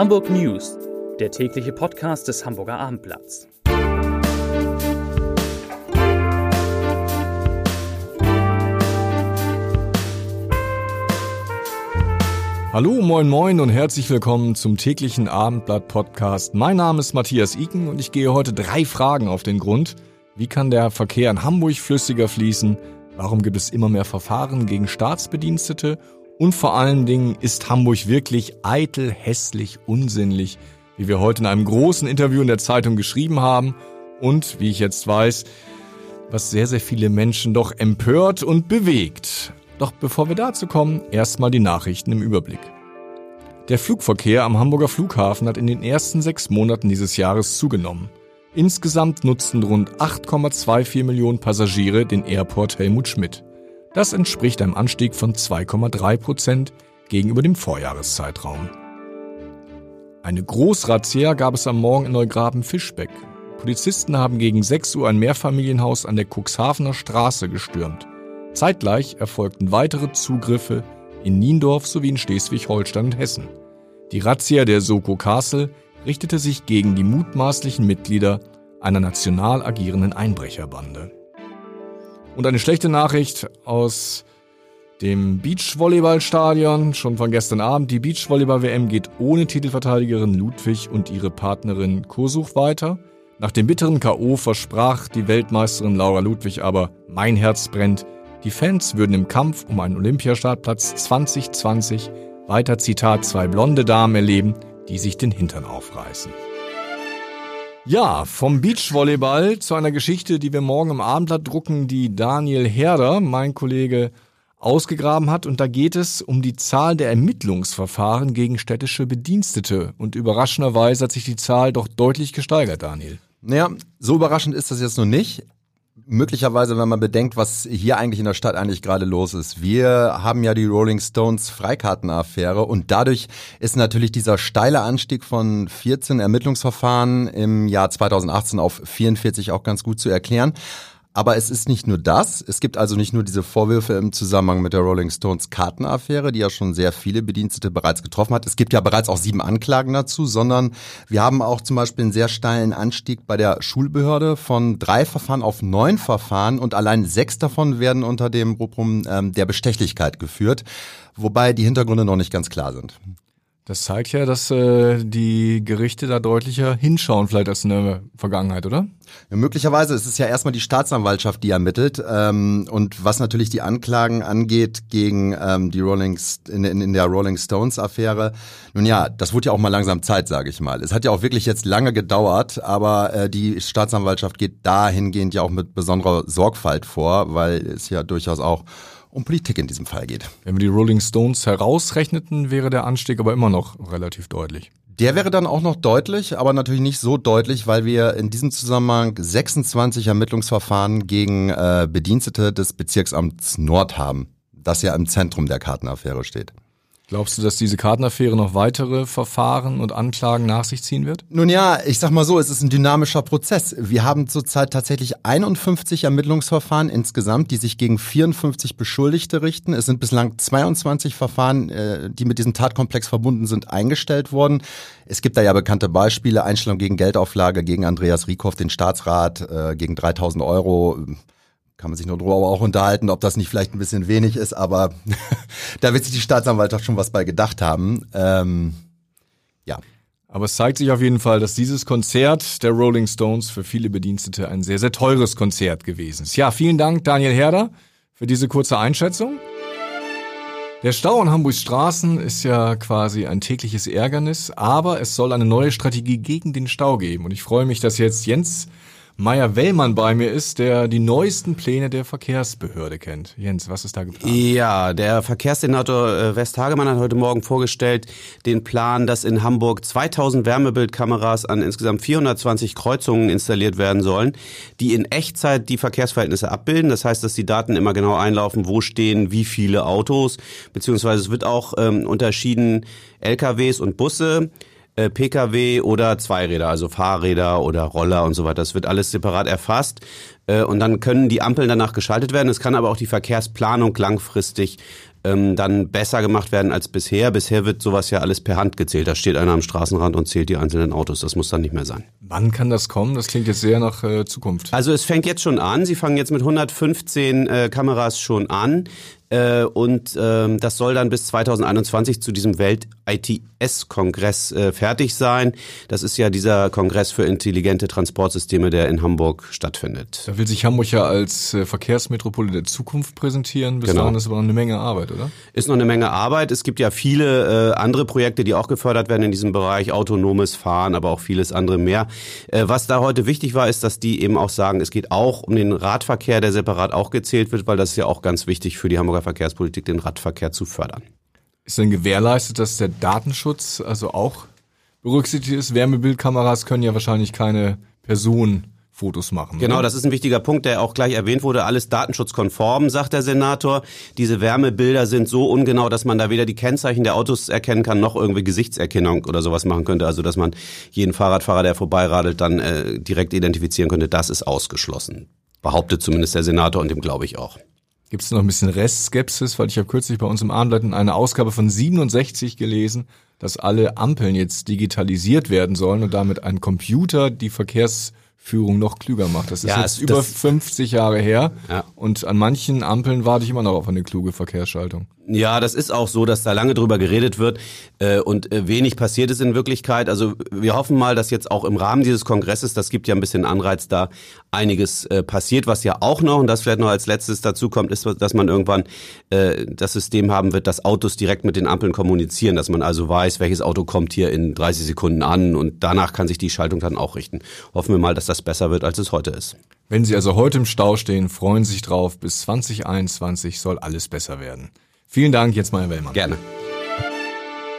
Hamburg News, der tägliche Podcast des Hamburger Abendblatts. Hallo, moin, moin und herzlich willkommen zum täglichen Abendblatt-Podcast. Mein Name ist Matthias Iken und ich gehe heute drei Fragen auf den Grund. Wie kann der Verkehr in Hamburg flüssiger fließen? Warum gibt es immer mehr Verfahren gegen Staatsbedienstete? Und vor allen Dingen, ist Hamburg wirklich eitel, hässlich, unsinnlich, wie wir heute in einem großen Interview in der Zeitung geschrieben haben und, wie ich jetzt weiß, was sehr, sehr viele Menschen doch empört und bewegt. Doch bevor wir dazu kommen, erstmal die Nachrichten im Überblick. Der Flugverkehr am Hamburger Flughafen hat in den ersten sechs Monaten dieses Jahres zugenommen. Insgesamt nutzten rund 8,24 Millionen Passagiere den Airport Helmut Schmidt. Das entspricht einem Anstieg von 2,3 Prozent gegenüber dem Vorjahreszeitraum. Eine Großrazzia gab es am Morgen in Neugraben-Fischbeck. Polizisten haben gegen 6 Uhr ein Mehrfamilienhaus an der Cuxhavener Straße gestürmt. Zeitgleich erfolgten weitere Zugriffe in Niendorf sowie in Schleswig-Holstein und Hessen. Die Razzia der Soko Castle richtete sich gegen die mutmaßlichen Mitglieder einer national agierenden Einbrecherbande. Und eine schlechte Nachricht aus dem Beachvolleyballstadion, schon von gestern Abend. Die Beachvolleyball-WM geht ohne Titelverteidigerin Ludwig und ihre Partnerin Kursuch weiter. Nach dem bitteren K.O. versprach die Weltmeisterin Laura Ludwig aber, mein Herz brennt. Die Fans würden im Kampf um einen Olympiastartplatz 2020 weiter Zitat zwei blonde Damen erleben, die sich den Hintern aufreißen. Ja, vom Beachvolleyball zu einer Geschichte, die wir morgen im Abendblatt drucken, die Daniel Herder, mein Kollege, ausgegraben hat. Und da geht es um die Zahl der Ermittlungsverfahren gegen städtische Bedienstete. Und überraschenderweise hat sich die Zahl doch deutlich gesteigert, Daniel. Naja, so überraschend ist das jetzt noch nicht möglicherweise, wenn man bedenkt, was hier eigentlich in der Stadt eigentlich gerade los ist. Wir haben ja die Rolling Stones Freikartenaffäre und dadurch ist natürlich dieser steile Anstieg von 14 Ermittlungsverfahren im Jahr 2018 auf 44 auch ganz gut zu erklären. Aber es ist nicht nur das. Es gibt also nicht nur diese Vorwürfe im Zusammenhang mit der Rolling Stones Kartenaffäre, die ja schon sehr viele Bedienstete bereits getroffen hat. Es gibt ja bereits auch sieben Anklagen dazu, sondern wir haben auch zum Beispiel einen sehr steilen Anstieg bei der Schulbehörde von drei Verfahren auf neun Verfahren und allein sechs davon werden unter dem Rubrum ähm, der Bestechlichkeit geführt, wobei die Hintergründe noch nicht ganz klar sind. Das zeigt ja, dass äh, die Gerichte da deutlicher hinschauen, vielleicht als in der Vergangenheit, oder? Ja, möglicherweise. Es ist ja erstmal die Staatsanwaltschaft, die ermittelt. Ähm, und was natürlich die Anklagen angeht gegen ähm, die Rolling in, in, der Rolling Stones Affäre, nun ja, das wurde ja auch mal langsam Zeit, sage ich mal. Es hat ja auch wirklich jetzt lange gedauert, aber äh, die Staatsanwaltschaft geht dahingehend ja auch mit besonderer Sorgfalt vor, weil es ja durchaus auch um Politik in diesem Fall geht. Wenn wir die Rolling Stones herausrechneten, wäre der Anstieg aber immer noch relativ deutlich. Der wäre dann auch noch deutlich, aber natürlich nicht so deutlich, weil wir in diesem Zusammenhang 26 Ermittlungsverfahren gegen äh, Bedienstete des Bezirksamts Nord haben, das ja im Zentrum der Kartenaffäre steht. Glaubst du, dass diese Kartenaffäre noch weitere Verfahren und Anklagen nach sich ziehen wird? Nun ja, ich sag mal so, es ist ein dynamischer Prozess. Wir haben zurzeit tatsächlich 51 Ermittlungsverfahren insgesamt, die sich gegen 54 Beschuldigte richten. Es sind bislang 22 Verfahren, äh, die mit diesem Tatkomplex verbunden sind, eingestellt worden. Es gibt da ja bekannte Beispiele, Einstellung gegen Geldauflage, gegen Andreas Rieckhoff, den Staatsrat, äh, gegen 3000 Euro kann man sich nur drüber auch unterhalten, ob das nicht vielleicht ein bisschen wenig ist, aber da wird sich die Staatsanwaltschaft schon was bei gedacht haben. Ähm, ja. Aber es zeigt sich auf jeden Fall, dass dieses Konzert der Rolling Stones für viele Bedienstete ein sehr, sehr teures Konzert gewesen ist. Ja, vielen Dank, Daniel Herder, für diese kurze Einschätzung. Der Stau an Hamburgs Straßen ist ja quasi ein tägliches Ärgernis, aber es soll eine neue Strategie gegen den Stau geben. Und ich freue mich, dass jetzt Jens Meier Wellmann bei mir ist, der die neuesten Pläne der Verkehrsbehörde kennt. Jens, was ist da geplant? Ja, der Verkehrssenator äh, West Hagemann hat heute Morgen vorgestellt den Plan, dass in Hamburg 2000 Wärmebildkameras an insgesamt 420 Kreuzungen installiert werden sollen, die in Echtzeit die Verkehrsverhältnisse abbilden. Das heißt, dass die Daten immer genau einlaufen, wo stehen wie viele Autos, beziehungsweise es wird auch ähm, unterschieden LKWs und Busse. Äh, Pkw oder Zweiräder, also Fahrräder oder Roller und so weiter. Das wird alles separat erfasst. Äh, und dann können die Ampeln danach geschaltet werden. Es kann aber auch die Verkehrsplanung langfristig ähm, dann besser gemacht werden als bisher. Bisher wird sowas ja alles per Hand gezählt. Da steht einer am Straßenrand und zählt die einzelnen Autos. Das muss dann nicht mehr sein. Wann kann das kommen? Das klingt jetzt sehr nach äh, Zukunft. Also es fängt jetzt schon an. Sie fangen jetzt mit 115 äh, Kameras schon an. Äh, und ähm, das soll dann bis 2021 zu diesem Welt-ITS-Kongress äh, fertig sein. Das ist ja dieser Kongress für intelligente Transportsysteme, der in Hamburg stattfindet. Da will sich Hamburg ja als äh, Verkehrsmetropole der Zukunft präsentieren. Bis genau. dahin ist aber noch eine Menge Arbeit, oder? Ist noch eine Menge Arbeit. Es gibt ja viele äh, andere Projekte, die auch gefördert werden in diesem Bereich, autonomes Fahren, aber auch vieles andere mehr. Äh, was da heute wichtig war, ist, dass die eben auch sagen, es geht auch um den Radverkehr, der separat auch gezählt wird, weil das ist ja auch ganz wichtig für die Hamburger unserer Verkehrspolitik, den Radverkehr zu fördern. Ist denn gewährleistet, dass der Datenschutz also auch berücksichtigt ist? Wärmebildkameras können ja wahrscheinlich keine Personenfotos machen. Genau, oder? das ist ein wichtiger Punkt, der auch gleich erwähnt wurde. Alles datenschutzkonform, sagt der Senator. Diese Wärmebilder sind so ungenau, dass man da weder die Kennzeichen der Autos erkennen kann, noch irgendwie Gesichtserkennung oder sowas machen könnte. Also, dass man jeden Fahrradfahrer, der vorbeiradelt, dann äh, direkt identifizieren könnte. Das ist ausgeschlossen. Behauptet zumindest der Senator und dem glaube ich auch. Gibt es noch ein bisschen Restskepsis, weil ich habe kürzlich bei uns im Abendblatt eine Ausgabe von 67 gelesen, dass alle Ampeln jetzt digitalisiert werden sollen und damit ein Computer die Verkehrs Führung noch klüger macht. Das ist ja, jetzt über 50 Jahre her ja. und an manchen Ampeln warte ich immer noch auf eine kluge Verkehrsschaltung. Ja, das ist auch so, dass da lange drüber geredet wird äh, und äh, wenig passiert ist in Wirklichkeit. Also wir hoffen mal, dass jetzt auch im Rahmen dieses Kongresses, das gibt ja ein bisschen Anreiz, da einiges äh, passiert. Was ja auch noch, und das vielleicht noch als letztes dazu kommt, ist, dass man irgendwann äh, das System haben wird, dass Autos direkt mit den Ampeln kommunizieren, dass man also weiß, welches Auto kommt hier in 30 Sekunden an und danach kann sich die Schaltung dann auch richten. Hoffen wir mal, dass das besser wird, als es heute ist. Wenn Sie also heute im Stau stehen, freuen Sie sich drauf. Bis 2021 soll alles besser werden. Vielen Dank, jetzt mal Herr Wellmann. Gerne.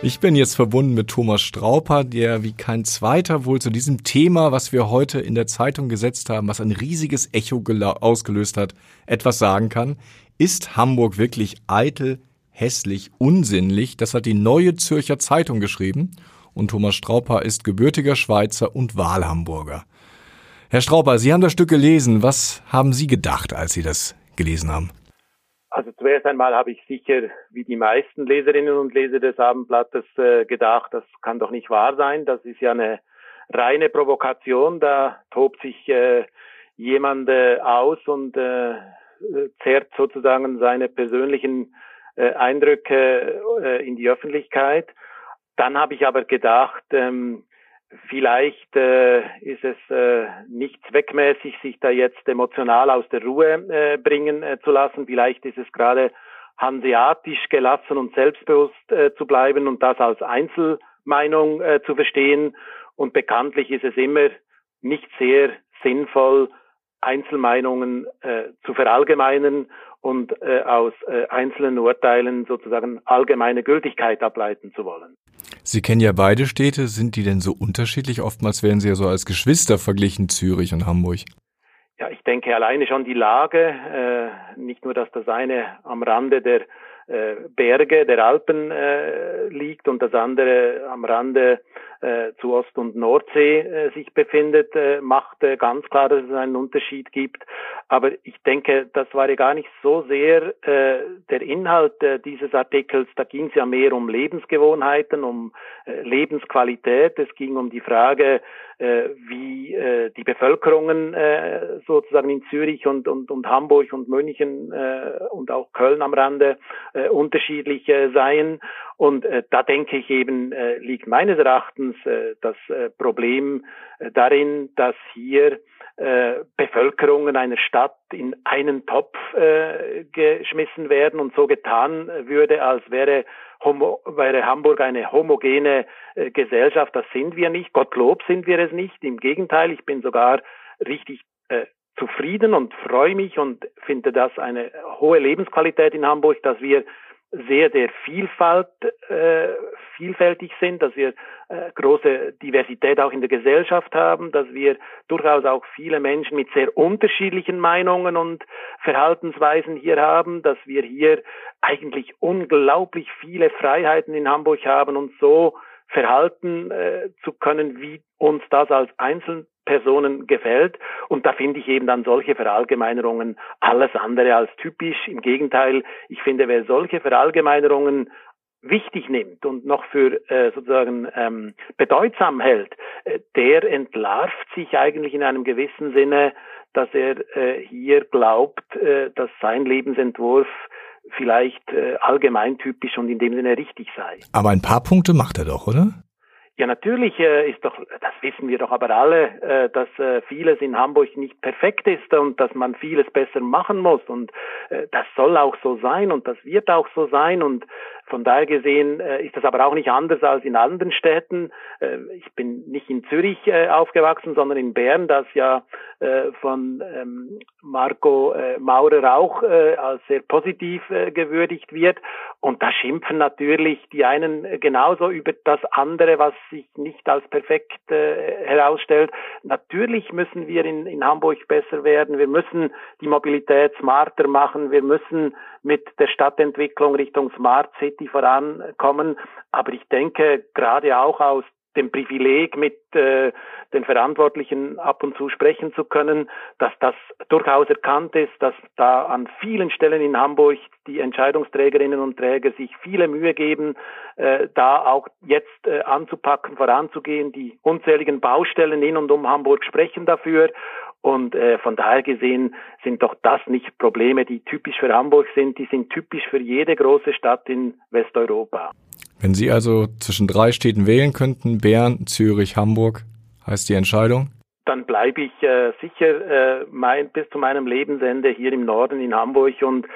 Ich bin jetzt verbunden mit Thomas Strauper, der wie kein zweiter wohl zu diesem Thema, was wir heute in der Zeitung gesetzt haben, was ein riesiges Echo ausgelöst hat, etwas sagen kann. Ist Hamburg wirklich eitel, hässlich, unsinnlich? Das hat die Neue Zürcher Zeitung geschrieben. Und Thomas Strauper ist gebürtiger Schweizer und Wahlhamburger. Herr Strauper, Sie haben das Stück gelesen. Was haben Sie gedacht, als Sie das gelesen haben? Also zuerst einmal habe ich sicher, wie die meisten Leserinnen und Leser des Abendblattes, äh, gedacht, das kann doch nicht wahr sein. Das ist ja eine reine Provokation. Da tobt sich äh, jemand äh, aus und äh, zerrt sozusagen seine persönlichen äh, Eindrücke äh, in die Öffentlichkeit. Dann habe ich aber gedacht, ähm, Vielleicht äh, ist es äh, nicht zweckmäßig, sich da jetzt emotional aus der Ruhe äh, bringen äh, zu lassen. Vielleicht ist es gerade hanseatisch gelassen und selbstbewusst äh, zu bleiben und das als Einzelmeinung äh, zu verstehen. Und bekanntlich ist es immer nicht sehr sinnvoll, Einzelmeinungen äh, zu verallgemeinern und äh, aus äh, einzelnen Urteilen sozusagen allgemeine Gültigkeit ableiten zu wollen. Sie kennen ja beide Städte. Sind die denn so unterschiedlich? Oftmals werden sie ja so als Geschwister verglichen, Zürich und Hamburg. Ja, ich denke alleine schon die Lage, äh, nicht nur, dass das eine am Rande der äh, Berge, der Alpen äh, liegt und das andere am Rande äh, zu Ost- und Nordsee äh, sich befindet, äh, macht äh, ganz klar, dass es einen Unterschied gibt. Aber ich denke, das war ja gar nicht so sehr äh, der Inhalt äh, dieses Artikels. Da ging es ja mehr um Lebensgewohnheiten, um äh, Lebensqualität. Es ging um die Frage, äh, wie äh, die Bevölkerungen äh, sozusagen in Zürich und, und, und Hamburg und München äh, und auch Köln am Rande äh, unterschiedlich äh, seien. Und äh, da denke ich eben, äh, liegt meines Erachtens äh, das äh, Problem äh, darin, dass hier äh, Bevölkerungen einer Stadt in einen Topf äh, geschmissen werden und so getan würde, als wäre, Homo, wäre Hamburg eine homogene äh, Gesellschaft. Das sind wir nicht. Gottlob sind wir es nicht. Im Gegenteil, ich bin sogar richtig äh, zufrieden und freue mich und finde das eine hohe Lebensqualität in Hamburg, dass wir sehr, sehr Vielfalt, äh, vielfältig sind, dass wir äh, große Diversität auch in der Gesellschaft haben, dass wir durchaus auch viele Menschen mit sehr unterschiedlichen Meinungen und Verhaltensweisen hier haben, dass wir hier eigentlich unglaublich viele Freiheiten in Hamburg haben und so verhalten äh, zu können, wie uns das als Einzelpersonen gefällt. Und da finde ich eben dann solche Verallgemeinerungen alles andere als typisch. Im Gegenteil, ich finde, wer solche Verallgemeinerungen wichtig nimmt und noch für äh, sozusagen ähm, bedeutsam hält, äh, der entlarvt sich eigentlich in einem gewissen Sinne, dass er äh, hier glaubt, äh, dass sein Lebensentwurf vielleicht äh, allgemeintypisch und in dem Sinne richtig sei. Aber ein paar Punkte macht er doch, oder? Ja, natürlich äh, ist doch, das wissen wir doch aber alle, äh, dass äh, vieles in Hamburg nicht perfekt ist und dass man vieles besser machen muss und äh, das soll auch so sein und das wird auch so sein und von daher gesehen äh, ist das aber auch nicht anders als in anderen Städten. Äh, ich bin nicht in Zürich äh, aufgewachsen, sondern in Bern, das ja äh, von ähm, Marco äh, Maurer auch äh, als sehr positiv gewürdigt wird. Und da schimpfen natürlich die einen genauso über das andere, was sich nicht als perfekt herausstellt. Natürlich müssen wir in, in Hamburg besser werden. Wir müssen die Mobilität smarter machen. Wir müssen mit der Stadtentwicklung Richtung Smart City vorankommen. Aber ich denke, gerade auch aus dem Privileg, mit äh, den Verantwortlichen ab und zu sprechen zu können, dass das durchaus erkannt ist, dass da an vielen Stellen in Hamburg die Entscheidungsträgerinnen und Träger sich viele Mühe geben, äh, da auch jetzt äh, anzupacken, voranzugehen. Die unzähligen Baustellen in und um Hamburg sprechen dafür. Und äh, von daher gesehen sind doch das nicht Probleme, die typisch für Hamburg sind, die sind typisch für jede große Stadt in Westeuropa. Wenn Sie also zwischen drei Städten wählen könnten, Bern, Zürich, Hamburg, heißt die Entscheidung? Dann bleibe ich äh, sicher äh, mein, bis zu meinem Lebensende hier im Norden in Hamburg und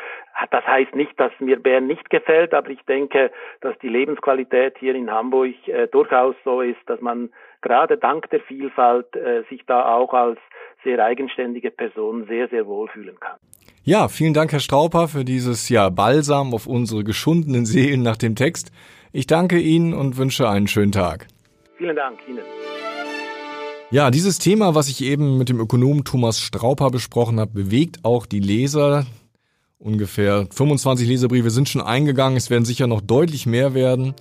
das heißt nicht, dass mir Bern nicht gefällt, aber ich denke, dass die Lebensqualität hier in Hamburg äh, durchaus so ist, dass man gerade dank der Vielfalt äh, sich da auch als sehr eigenständige Person sehr, sehr wohlfühlen kann. Ja, vielen Dank, Herr Strauper, für dieses ja Balsam auf unsere geschundenen Seelen nach dem Text. Ich danke Ihnen und wünsche einen schönen Tag. Vielen Dank Ihnen. Ja, dieses Thema, was ich eben mit dem Ökonomen Thomas Strauper besprochen habe, bewegt auch die Leser. Ungefähr 25 Leserbriefe sind schon eingegangen, es werden sicher noch deutlich mehr werden.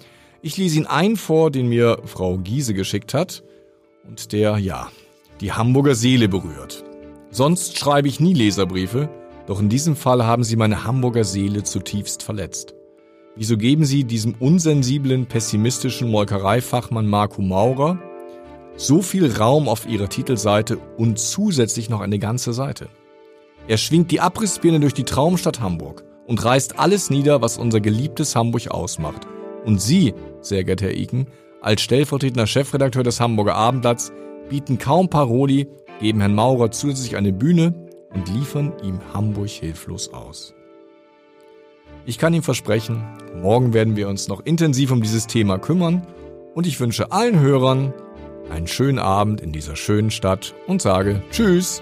Ich lese Ihnen einen vor, den mir Frau Giese geschickt hat und der, ja, die Hamburger Seele berührt. Sonst schreibe ich nie Leserbriefe, doch in diesem Fall haben sie meine Hamburger Seele zutiefst verletzt. Wieso geben sie diesem unsensiblen, pessimistischen Molkereifachmann Marco Maurer so viel Raum auf ihrer Titelseite und zusätzlich noch eine ganze Seite? Er schwingt die Abrissbirne durch die Traumstadt Hamburg und reißt alles nieder, was unser geliebtes Hamburg ausmacht. Und Sie, sehr geehrter Herr Iken, als stellvertretender Chefredakteur des Hamburger Abendblatts, bieten kaum Paroli, geben Herrn Maurer zusätzlich eine Bühne und liefern ihm Hamburg hilflos aus. Ich kann ihm versprechen, morgen werden wir uns noch intensiv um dieses Thema kümmern und ich wünsche allen Hörern einen schönen Abend in dieser schönen Stadt und sage Tschüss.